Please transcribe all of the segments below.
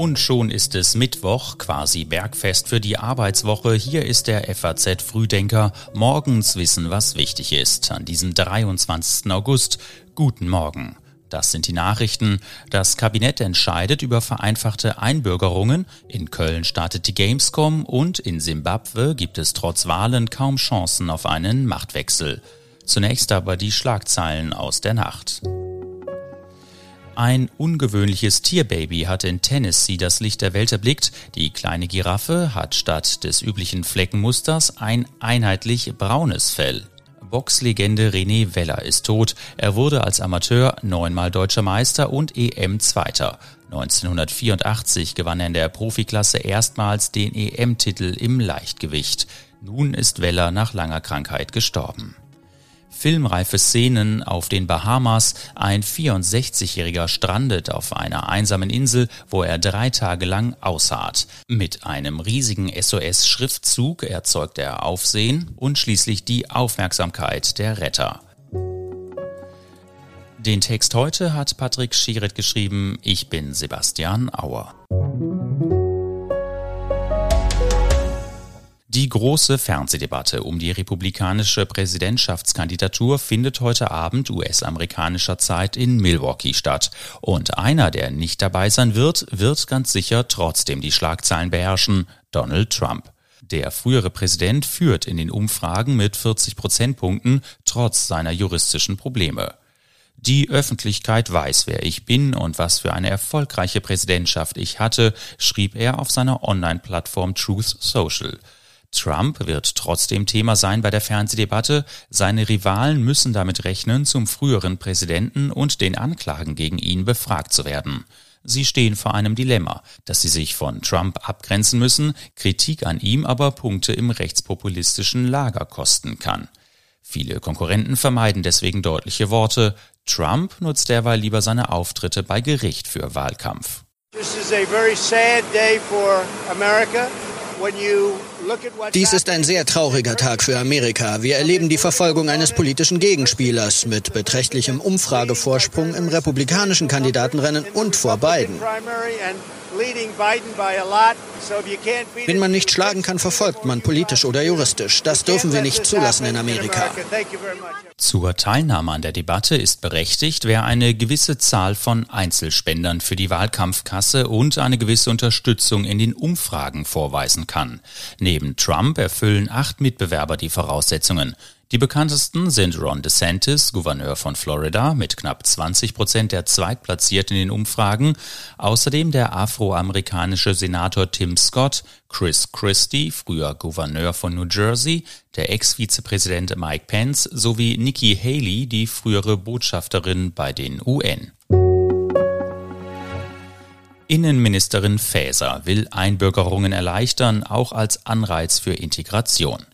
Und schon ist es Mittwoch, quasi Bergfest für die Arbeitswoche. Hier ist der FAZ Frühdenker. Morgens wissen, was wichtig ist. An diesem 23. August. Guten Morgen. Das sind die Nachrichten. Das Kabinett entscheidet über vereinfachte Einbürgerungen. In Köln startet die Gamescom und in Simbabwe gibt es trotz Wahlen kaum Chancen auf einen Machtwechsel. Zunächst aber die Schlagzeilen aus der Nacht. Ein ungewöhnliches Tierbaby hat in Tennessee das Licht der Welt erblickt. Die kleine Giraffe hat statt des üblichen Fleckenmusters ein einheitlich braunes Fell. Boxlegende René Weller ist tot. Er wurde als Amateur neunmal deutscher Meister und EM-Zweiter. 1984 gewann er in der Profiklasse erstmals den EM-Titel im Leichtgewicht. Nun ist Weller nach langer Krankheit gestorben filmreife Szenen auf den Bahamas. Ein 64-Jähriger strandet auf einer einsamen Insel, wo er drei Tage lang ausharrt. Mit einem riesigen SOS-Schriftzug erzeugt er Aufsehen und schließlich die Aufmerksamkeit der Retter. Den Text heute hat Patrick Schieret geschrieben. Ich bin Sebastian Auer. Die große Fernsehdebatte um die republikanische Präsidentschaftskandidatur findet heute Abend US-amerikanischer Zeit in Milwaukee statt. Und einer, der nicht dabei sein wird, wird ganz sicher trotzdem die Schlagzeilen beherrschen, Donald Trump. Der frühere Präsident führt in den Umfragen mit 40 Prozentpunkten trotz seiner juristischen Probleme. Die Öffentlichkeit weiß, wer ich bin und was für eine erfolgreiche Präsidentschaft ich hatte, schrieb er auf seiner Online-Plattform Truth Social. Trump wird trotzdem Thema sein bei der Fernsehdebatte. Seine Rivalen müssen damit rechnen, zum früheren Präsidenten und den Anklagen gegen ihn befragt zu werden. Sie stehen vor einem Dilemma, dass sie sich von Trump abgrenzen müssen, Kritik an ihm aber Punkte im rechtspopulistischen Lager kosten kann. Viele Konkurrenten vermeiden deswegen deutliche Worte. Trump nutzt derweil lieber seine Auftritte bei Gericht für Wahlkampf. This is a very sad day for America. Dies ist ein sehr trauriger Tag für Amerika. Wir erleben die Verfolgung eines politischen Gegenspielers mit beträchtlichem Umfragevorsprung im republikanischen Kandidatenrennen und vor Biden. Wen man nicht schlagen kann, verfolgt man politisch oder juristisch. Das dürfen wir nicht zulassen in Amerika. Zur Teilnahme an der Debatte ist berechtigt, wer eine gewisse Zahl von Einzelspendern für die Wahlkampfkasse und eine gewisse Unterstützung in den Umfragen vorweisen kann. Neben Trump erfüllen acht Mitbewerber die Voraussetzungen. Die bekanntesten sind Ron DeSantis, Gouverneur von Florida, mit knapp 20 Prozent der Zweitplatzierten in den Umfragen, außerdem der afroamerikanische Senator Tim Scott, Chris Christie, früher Gouverneur von New Jersey, der Ex-Vizepräsident Mike Pence sowie Nikki Haley, die frühere Botschafterin bei den UN. Innenministerin Faeser will Einbürgerungen erleichtern, auch als Anreiz für Integration.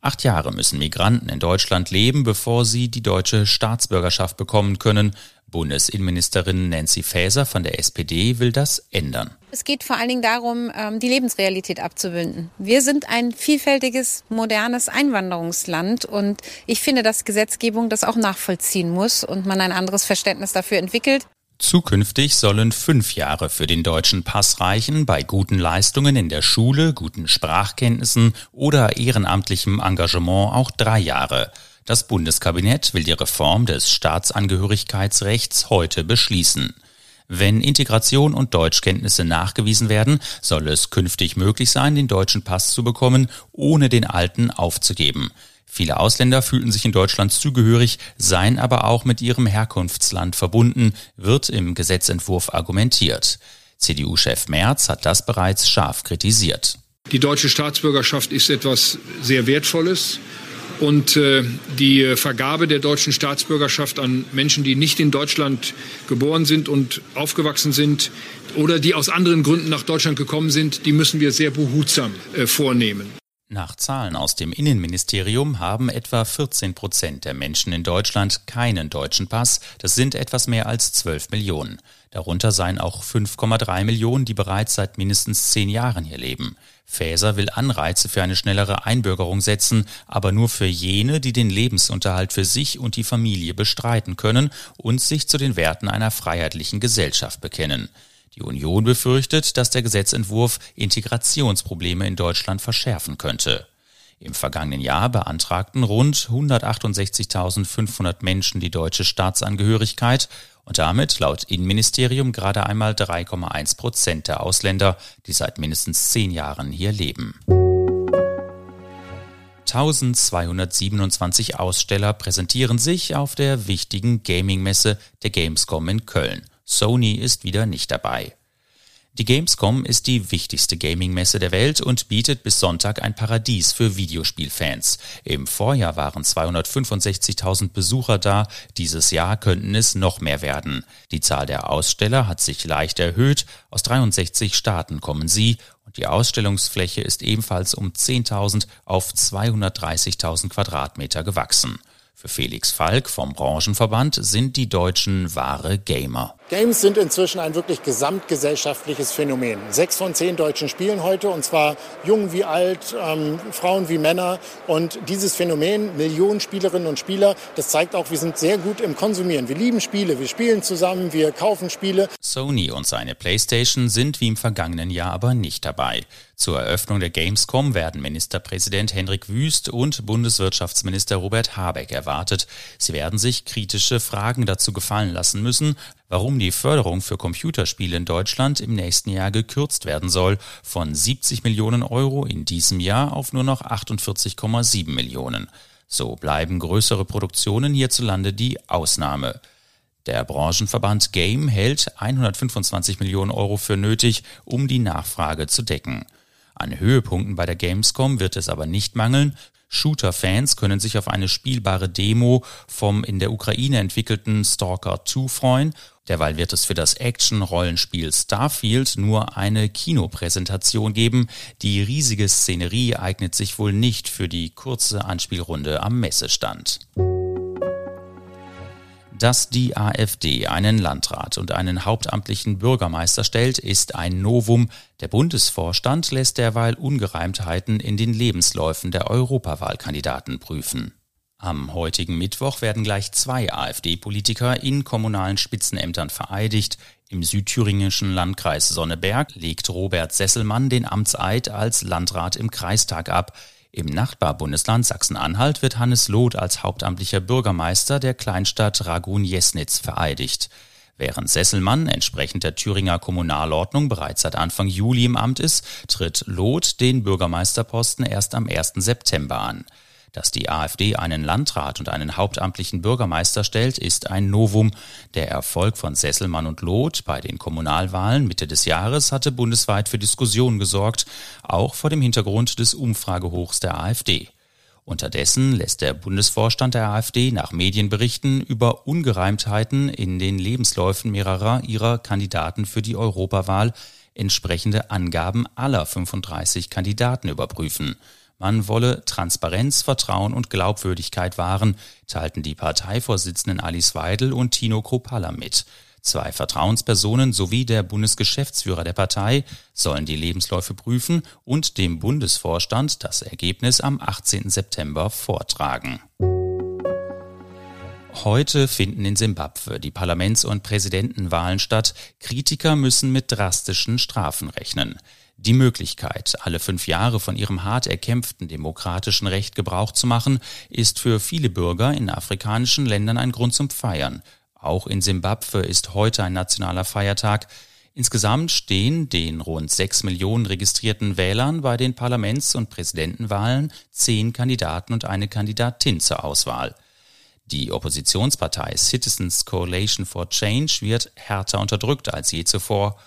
Acht Jahre müssen Migranten in Deutschland leben, bevor sie die deutsche Staatsbürgerschaft bekommen können. Bundesinnenministerin Nancy Faeser von der SPD will das ändern. Es geht vor allen Dingen darum, ähm, die Lebensrealität abzubilden. Wir sind ein vielfältiges, modernes Einwanderungsland und ich finde, dass Gesetzgebung das auch nachvollziehen muss und man ein anderes Verständnis dafür entwickelt. Zukünftig sollen fünf Jahre für den deutschen Pass reichen, bei guten Leistungen in der Schule, guten Sprachkenntnissen oder ehrenamtlichem Engagement auch drei Jahre. Das Bundeskabinett will die Reform des Staatsangehörigkeitsrechts heute beschließen. Wenn Integration und Deutschkenntnisse nachgewiesen werden, soll es künftig möglich sein, den deutschen Pass zu bekommen, ohne den alten aufzugeben. Viele Ausländer fühlten sich in Deutschland zugehörig, seien aber auch mit ihrem Herkunftsland verbunden, wird im Gesetzentwurf argumentiert. CDU-Chef Merz hat das bereits scharf kritisiert. Die deutsche Staatsbürgerschaft ist etwas sehr Wertvolles. Und äh, die Vergabe der deutschen Staatsbürgerschaft an Menschen, die nicht in Deutschland geboren sind und aufgewachsen sind oder die aus anderen Gründen nach Deutschland gekommen sind, die müssen wir sehr behutsam äh, vornehmen. Nach Zahlen aus dem Innenministerium haben etwa 14 Prozent der Menschen in Deutschland keinen deutschen Pass. Das sind etwas mehr als 12 Millionen. Darunter seien auch 5,3 Millionen, die bereits seit mindestens zehn Jahren hier leben. Faeser will Anreize für eine schnellere Einbürgerung setzen, aber nur für jene, die den Lebensunterhalt für sich und die Familie bestreiten können und sich zu den Werten einer freiheitlichen Gesellschaft bekennen. Die Union befürchtet, dass der Gesetzentwurf Integrationsprobleme in Deutschland verschärfen könnte. Im vergangenen Jahr beantragten rund 168.500 Menschen die deutsche Staatsangehörigkeit und damit laut Innenministerium gerade einmal 3,1 Prozent der Ausländer, die seit mindestens zehn Jahren hier leben. 1227 Aussteller präsentieren sich auf der wichtigen Gaming-Messe der Gamescom in Köln. Sony ist wieder nicht dabei. Die Gamescom ist die wichtigste Gaming-Messe der Welt und bietet bis Sonntag ein Paradies für Videospielfans. Im Vorjahr waren 265.000 Besucher da, dieses Jahr könnten es noch mehr werden. Die Zahl der Aussteller hat sich leicht erhöht, aus 63 Staaten kommen sie und die Ausstellungsfläche ist ebenfalls um 10.000 auf 230.000 Quadratmeter gewachsen. Für Felix Falk vom Branchenverband sind die Deutschen wahre Gamer. Games sind inzwischen ein wirklich gesamtgesellschaftliches Phänomen. Sechs von zehn Deutschen spielen heute und zwar jung wie alt, ähm, Frauen wie Männer. Und dieses Phänomen, Millionen Spielerinnen und Spieler, das zeigt auch, wir sind sehr gut im Konsumieren. Wir lieben Spiele, wir spielen zusammen, wir kaufen Spiele. Sony und seine PlayStation sind wie im vergangenen Jahr aber nicht dabei. Zur Eröffnung der Gamescom werden Ministerpräsident Hendrik Wüst und Bundeswirtschaftsminister Robert Habeck erwartet. Sie werden sich kritische Fragen dazu gefallen lassen müssen, warum die Förderung für Computerspiele in Deutschland im nächsten Jahr gekürzt werden soll, von 70 Millionen Euro in diesem Jahr auf nur noch 48,7 Millionen. So bleiben größere Produktionen hierzulande die Ausnahme. Der Branchenverband Game hält 125 Millionen Euro für nötig, um die Nachfrage zu decken. An Höhepunkten bei der Gamescom wird es aber nicht mangeln. Shooter-Fans können sich auf eine spielbare Demo vom in der Ukraine entwickelten Stalker 2 freuen. Derweil wird es für das Action-Rollenspiel Starfield nur eine Kinopräsentation geben. Die riesige Szenerie eignet sich wohl nicht für die kurze Anspielrunde am Messestand. Dass die AfD einen Landrat und einen hauptamtlichen Bürgermeister stellt, ist ein Novum. Der Bundesvorstand lässt derweil Ungereimtheiten in den Lebensläufen der Europawahlkandidaten prüfen. Am heutigen Mittwoch werden gleich zwei AfD-Politiker in kommunalen Spitzenämtern vereidigt. Im südthüringischen Landkreis Sonneberg legt Robert Sesselmann den Amtseid als Landrat im Kreistag ab. Im Nachbarbundesland Sachsen-Anhalt wird Hannes Loth als hauptamtlicher Bürgermeister der Kleinstadt Ragun-Jesnitz vereidigt. Während Sesselmann entsprechend der Thüringer Kommunalordnung bereits seit Anfang Juli im Amt ist, tritt Loth den Bürgermeisterposten erst am 1. September an. Dass die AfD einen Landrat und einen hauptamtlichen Bürgermeister stellt, ist ein Novum. Der Erfolg von Sesselmann und Loth bei den Kommunalwahlen Mitte des Jahres hatte bundesweit für Diskussionen gesorgt, auch vor dem Hintergrund des Umfragehochs der AfD. Unterdessen lässt der Bundesvorstand der AfD nach Medienberichten über Ungereimtheiten in den Lebensläufen mehrerer ihrer Kandidaten für die Europawahl entsprechende Angaben aller 35 Kandidaten überprüfen. Man wolle Transparenz, Vertrauen und Glaubwürdigkeit wahren, teilten die Parteivorsitzenden Alice Weidel und Tino Kropalla mit. Zwei Vertrauenspersonen sowie der Bundesgeschäftsführer der Partei sollen die Lebensläufe prüfen und dem Bundesvorstand das Ergebnis am 18. September vortragen. Heute finden in Simbabwe die Parlaments- und Präsidentenwahlen statt. Kritiker müssen mit drastischen Strafen rechnen. Die Möglichkeit, alle fünf Jahre von ihrem hart erkämpften demokratischen Recht Gebrauch zu machen, ist für viele Bürger in afrikanischen Ländern ein Grund zum Feiern. Auch in Simbabwe ist heute ein nationaler Feiertag. Insgesamt stehen den rund sechs Millionen registrierten Wählern bei den Parlaments- und Präsidentenwahlen zehn Kandidaten und eine Kandidatin zur Auswahl. Die Oppositionspartei Citizens Coalition for Change wird härter unterdrückt als je zuvor.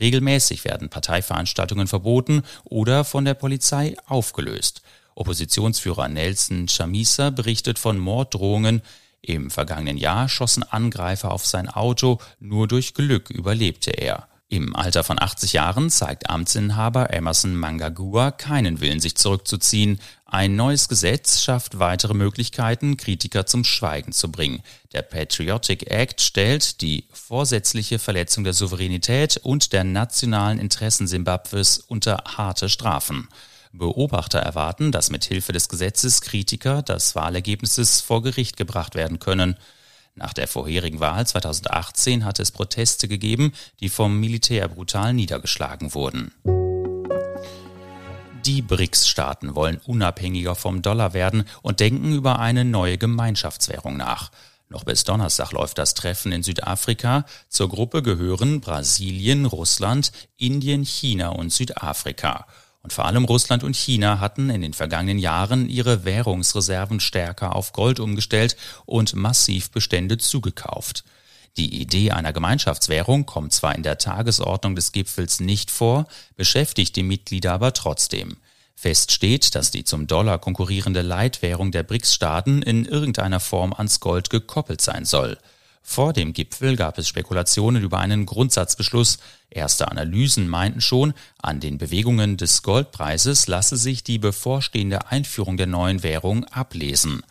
Regelmäßig werden Parteiveranstaltungen verboten oder von der Polizei aufgelöst. Oppositionsführer Nelson Chamisa berichtet von Morddrohungen. Im vergangenen Jahr schossen Angreifer auf sein Auto, nur durch Glück überlebte er. Im Alter von 80 Jahren zeigt Amtsinhaber Emerson Mangagua keinen Willen, sich zurückzuziehen. Ein neues Gesetz schafft weitere Möglichkeiten, Kritiker zum Schweigen zu bringen. Der Patriotic Act stellt die vorsätzliche Verletzung der Souveränität und der nationalen Interessen Simbabwes unter harte Strafen. Beobachter erwarten, dass mit Hilfe des Gesetzes Kritiker des Wahlergebnisses vor Gericht gebracht werden können. Nach der vorherigen Wahl 2018 hat es Proteste gegeben, die vom Militär brutal niedergeschlagen wurden. Die BRICS-Staaten wollen unabhängiger vom Dollar werden und denken über eine neue Gemeinschaftswährung nach. Noch bis Donnerstag läuft das Treffen in Südafrika. Zur Gruppe gehören Brasilien, Russland, Indien, China und Südafrika. Und vor allem Russland und China hatten in den vergangenen Jahren ihre Währungsreserven stärker auf Gold umgestellt und massiv Bestände zugekauft. Die Idee einer Gemeinschaftswährung kommt zwar in der Tagesordnung des Gipfels nicht vor, beschäftigt die Mitglieder aber trotzdem. Fest steht, dass die zum Dollar konkurrierende Leitwährung der BRICS-Staaten in irgendeiner Form ans Gold gekoppelt sein soll. Vor dem Gipfel gab es Spekulationen über einen Grundsatzbeschluss. Erste Analysen meinten schon, an den Bewegungen des Goldpreises lasse sich die bevorstehende Einführung der neuen Währung ablesen.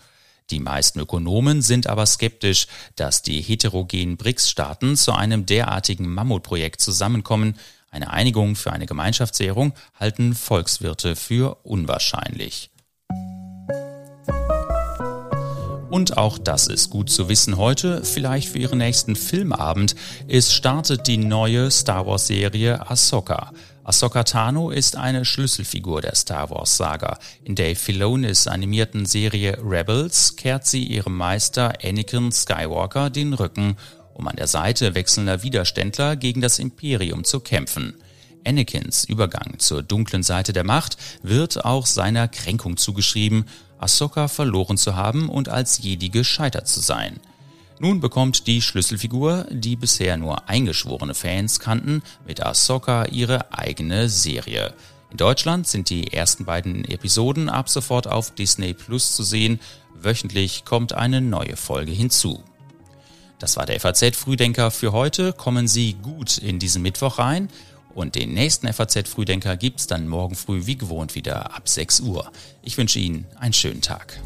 Die meisten Ökonomen sind aber skeptisch, dass die heterogenen BRICS-Staaten zu einem derartigen Mammutprojekt zusammenkommen. Eine Einigung für eine Gemeinschaftswährung halten Volkswirte für unwahrscheinlich. Und auch das ist gut zu wissen heute, vielleicht für Ihren nächsten Filmabend. Es startet die neue Star Wars Serie Ahsoka. Ahsoka Tano ist eine Schlüsselfigur der Star Wars Saga. In Dave Filonis animierten Serie Rebels kehrt sie ihrem Meister Anakin Skywalker den Rücken, um an der Seite wechselnder Widerständler gegen das Imperium zu kämpfen. Anakins Übergang zur dunklen Seite der Macht wird auch seiner Kränkung zugeschrieben Ahsoka verloren zu haben und als Jedi gescheitert zu sein. Nun bekommt die Schlüsselfigur, die bisher nur eingeschworene Fans kannten, mit Ahsoka ihre eigene Serie. In Deutschland sind die ersten beiden Episoden ab sofort auf Disney Plus zu sehen. Wöchentlich kommt eine neue Folge hinzu. Das war der FAZ Frühdenker für heute. Kommen Sie gut in diesen Mittwoch rein. Und den nächsten FAZ Frühdenker gibt's dann morgen früh wie gewohnt wieder ab 6 Uhr. Ich wünsche Ihnen einen schönen Tag.